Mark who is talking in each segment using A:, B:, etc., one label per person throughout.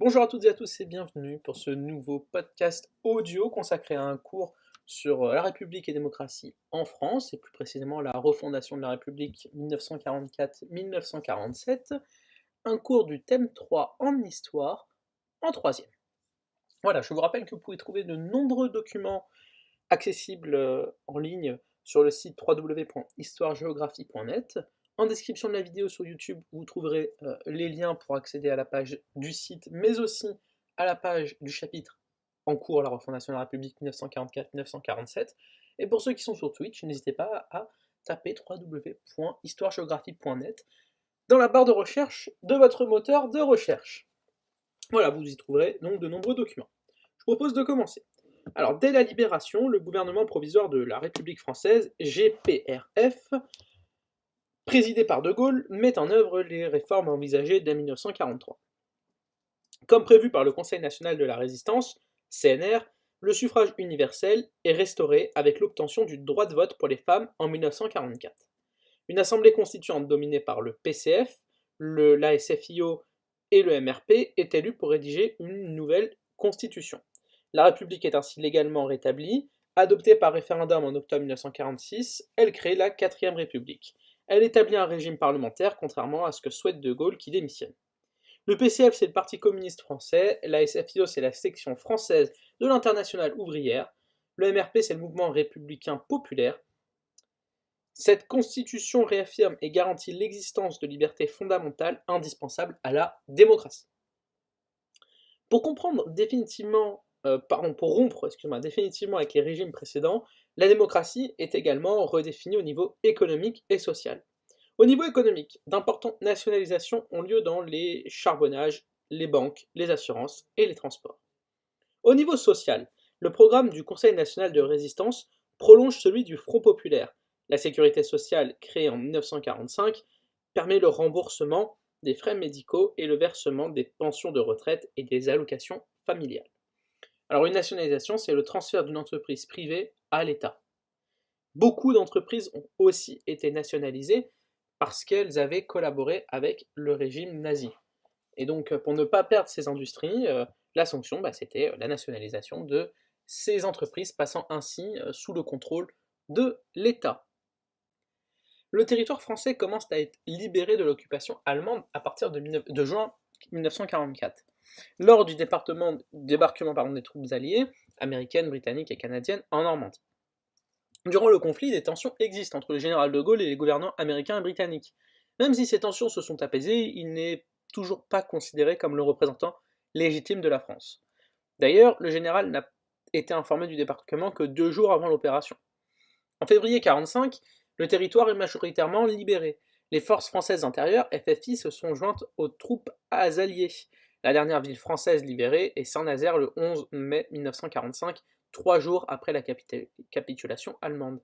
A: Bonjour à toutes et à tous et bienvenue pour ce nouveau podcast audio consacré à un cours sur euh, la République et démocratie en France, et plus précisément la refondation de la République 1944-1947, un cours du thème 3 en histoire en troisième. Voilà, je vous rappelle que vous pouvez trouver de nombreux documents accessibles euh, en ligne sur le site www.histoiregéographie.net. En description de la vidéo sur YouTube, vous trouverez euh, les liens pour accéder à la page du site, mais aussi à la page du chapitre en cours la refondation de la République 1944-1947. Et pour ceux qui sont sur Twitch, n'hésitez pas à taper www.histoiregéographie.net dans la barre de recherche de votre moteur de recherche. Voilà, vous y trouverez donc de nombreux documents. Je vous propose de commencer. Alors, dès la libération, le gouvernement provisoire de la République française, GPRF, présidé par De Gaulle, met en œuvre les réformes envisagées dès 1943. Comme prévu par le Conseil national de la résistance, CNR, le suffrage universel est restauré avec l'obtention du droit de vote pour les femmes en 1944. Une assemblée constituante dominée par le PCF, l'ASFIO et le MRP est élue pour rédiger une nouvelle constitution. La République est ainsi légalement rétablie. Adoptée par référendum en octobre 1946, elle crée la 4ème République. Elle établit un régime parlementaire, contrairement à ce que souhaite De Gaulle qui démissionne. Le PCF, c'est le Parti communiste français, la SFIO, c'est la section française de l'internationale ouvrière, le MRP, c'est le mouvement républicain populaire. Cette constitution réaffirme et garantit l'existence de libertés fondamentales indispensables à la démocratie. Pour comprendre définitivement, euh, pardon, pour rompre, définitivement avec les régimes précédents, la démocratie est également redéfinie au niveau économique et social. Au niveau économique, d'importantes nationalisations ont lieu dans les charbonnages, les banques, les assurances et les transports. Au niveau social, le programme du Conseil national de résistance prolonge celui du Front populaire. La sécurité sociale, créée en 1945, permet le remboursement des frais médicaux et le versement des pensions de retraite et des allocations familiales. Alors une nationalisation, c'est le transfert d'une entreprise privée à l'État. Beaucoup d'entreprises ont aussi été nationalisées parce qu'elles avaient collaboré avec le régime nazi. Et donc, pour ne pas perdre ces industries, euh, la sanction, bah, c'était la nationalisation de ces entreprises, passant ainsi euh, sous le contrôle de l'État. Le territoire français commence à être libéré de l'occupation allemande à partir de juin 1944. Lors du débarquement des troupes alliées, américaines, britanniques et canadiennes, en Normandie. Durant le conflit, des tensions existent entre le général de Gaulle et les gouvernants américains et britanniques. Même si ces tensions se sont apaisées, il n'est toujours pas considéré comme le représentant légitime de la France. D'ailleurs, le général n'a été informé du débarquement que deux jours avant l'opération. En février 1945, le territoire est majoritairement libéré. Les forces françaises intérieures, FFI, se sont jointes aux troupes alliées. La dernière ville française libérée est Saint-Nazaire le 11 mai 1945, trois jours après la capitulation allemande.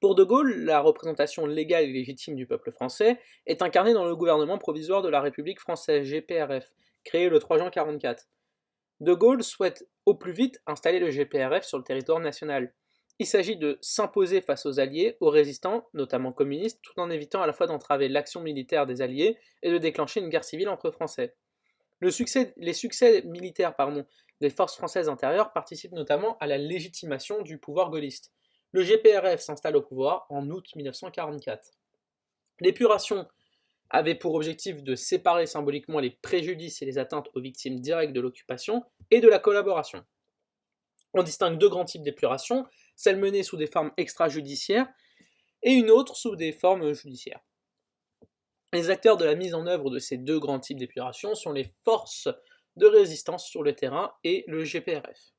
A: Pour De Gaulle, la représentation légale et légitime du peuple français est incarnée dans le gouvernement provisoire de la République française, GPRF, créé le 3 juin 1944. De Gaulle souhaite au plus vite installer le GPRF sur le territoire national. Il s'agit de s'imposer face aux Alliés, aux résistants, notamment communistes, tout en évitant à la fois d'entraver l'action militaire des Alliés et de déclencher une guerre civile entre Français. les succès militaires des forces françaises intérieures participent notamment à la légitimation du pouvoir gaulliste. Le GPRF s'installe au pouvoir en août 1944. L'épuration avait pour objectif de séparer symboliquement les préjudices et les atteintes aux victimes directes de l'occupation et de la collaboration. On distingue deux grands types d'épuration, celle menée sous des formes extrajudiciaires et une autre sous des formes judiciaires. Les acteurs de la mise en œuvre de ces deux grands types d'épuration sont les forces de résistance sur le terrain et le GPRF.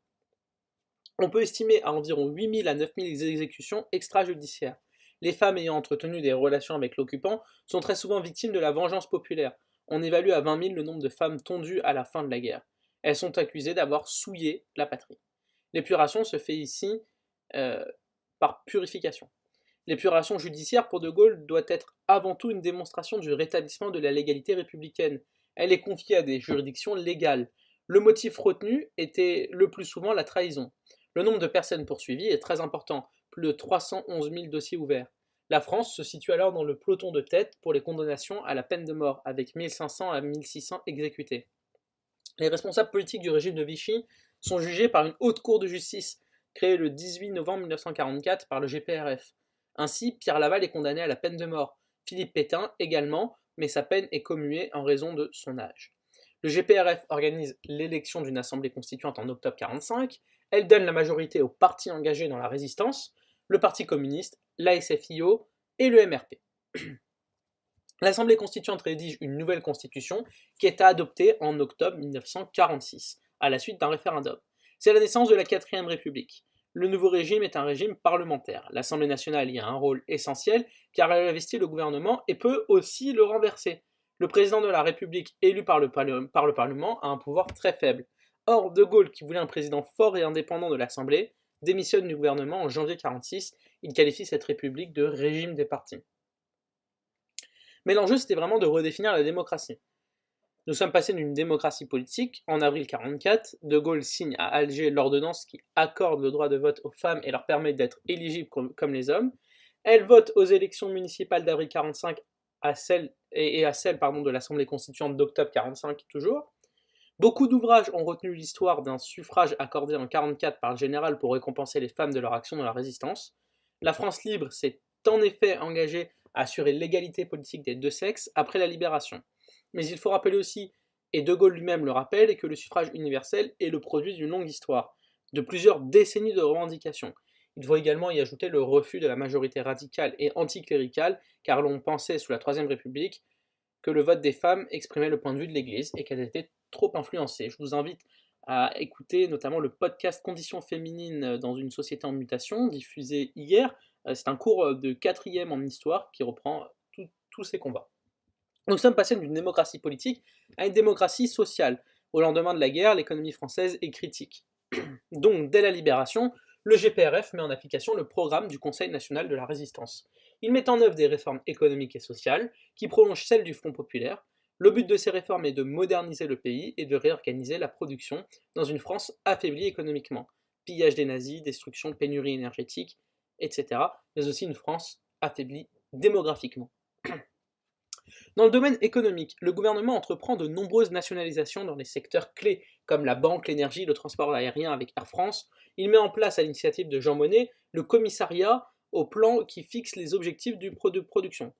A: On peut estimer à environ 8000 à 9000 exécutions extrajudiciaires. Les femmes ayant entretenu des relations avec l'occupant sont très souvent victimes de la vengeance populaire. On évalue à 20 000 le nombre de femmes tondues à la fin de la guerre. Elles sont accusées d'avoir souillé la patrie. L'épuration se fait ici euh, par purification. L'épuration judiciaire pour De Gaulle doit être avant tout une démonstration du rétablissement de la légalité républicaine. Elle est confiée à des juridictions légales. Le motif retenu était le plus souvent la trahison. Le nombre de personnes poursuivies est très important, plus de 311 000 dossiers ouverts. La France se situe alors dans le peloton de tête pour les condamnations à la peine de mort, avec 1500 à 1600 exécutés. Les responsables politiques du régime de Vichy sont jugés par une haute cour de justice créée le 18 novembre 1944 par le GPRF. Ainsi, Pierre Laval est condamné à la peine de mort, Philippe Pétain également, mais sa peine est commuée en raison de son âge. Le GPRF organise l'élection d'une assemblée constituante en octobre 1945. Elle donne la majorité aux partis engagés dans la résistance, le Parti communiste, l'ASFIO et le MRP. L'Assemblée constituante rédige une nouvelle constitution qui est adoptée en octobre 1946, à la suite d'un référendum. C'est la naissance de la quatrième République. Le nouveau régime est un régime parlementaire. L'Assemblée nationale y a un rôle essentiel car elle investit le gouvernement et peut aussi le renverser. Le président de la République élu par le, par le Parlement a un pouvoir très faible. Or, De Gaulle, qui voulait un président fort et indépendant de l'Assemblée, démissionne du gouvernement en janvier 1946. Il qualifie cette république de régime des partis. Mais l'enjeu, c'était vraiment de redéfinir la démocratie. Nous sommes passés d'une démocratie politique. En avril 1944, De Gaulle signe à Alger l'ordonnance qui accorde le droit de vote aux femmes et leur permet d'être éligibles comme, les hommes. Elle vote aux élections municipales d'avril 1945 à celles, et, à celles de l'Assemblée constituante d'octobre 1945 toujours. Beaucoup d'ouvrages ont retenu l'histoire d'un suffrage accordé en 1944 par le général pour récompenser les femmes de leur action dans la résistance. La France libre s'est en effet engagée à assurer l'égalité politique des deux sexes après la libération. Mais il faut rappeler aussi, et De Gaulle lui-même le rappelle, que le suffrage universel est le produit d'une longue histoire, de plusieurs décennies de revendications. Il faut également y ajouter le refus de la majorité radicale et anticléricale, car l'on pensait sous la Troisième République que le vote des femmes exprimait le point de vue de l'Église et qu'elle était trop influencée. Je vous invite à écouter notamment le podcast Conditions féminines dans une société en mutation, diffusé hier. Euh, c'est un cours de quatrième en histoire qui reprend tous ces combats. Nous sommes passés d'une démocratie politique à une démocratie sociale. Au lendemain de la guerre, l'économie française est critique. Donc, dès la libération, le GPRF met en application le programme du Conseil national de la résistance. Il met en œuvre des réformes économiques et sociales qui prolongent celles du Front populaire. Le but de ces réformes est de moderniser le pays et de réorganiser la production dans une France affaiblie économiquement. Pillage des nazis, destruction, pénurie énergétique, etc. Mais aussi une France affaiblie démographiquement. Dans le domaine économique, le gouvernement entreprend de nombreuses nationalisations dans les secteurs clés, comme la banque, l'énergie, le transport aérien avec Air France. Il met en place, à l'initiative de Jean Monnet, le commissariat au plan qui fixe les objectifs du de production.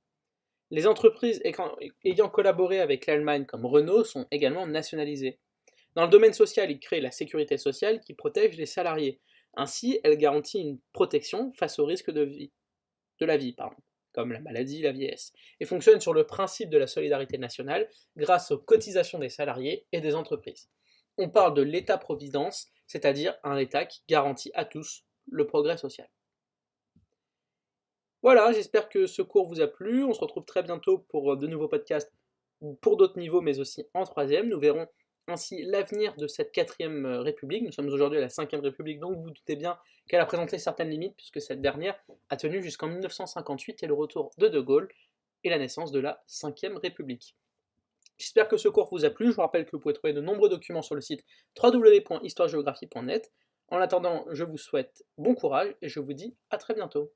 A: Les entreprises ayant collaboré avec l'Allemagne comme Renault sont également nationalisées. Dans le domaine social, il crée la sécurité sociale qui protège les salariés. Ainsi, elle garantit une protection face de, vie, de la vie. Pardon comme la maladie, la vieillesse, et fonctionne sur le principe de la solidarité nationale grâce aux cotisations des salariés et des entreprises. On parle de l'État-providence, c'est-à-dire un État qui garantit à tous le progrès social. Voilà, j'espère que ce cours vous a plu. On se retrouve très bientôt pour de nouveaux podcasts pour d'autres niveaux, mais aussi en troisième. Nous verrons ainsi l'avenir de cette quatrième euh, République. Nous sommes aujourd'hui à la cinquième République, donc vous doutez bien qu'elle a présenté certaines limites, puisque cette dernière a tenu jusqu'en 1958 et le retour de De Gaulle et la naissance de la cinquième République. J'espère que ce cours vous a plu. Je vous rappelle que vous pouvez trouver de nombreux documents sur le site www.histoiregéographie.net. En attendant, je vous souhaite bon courage et je vous dis à très bientôt.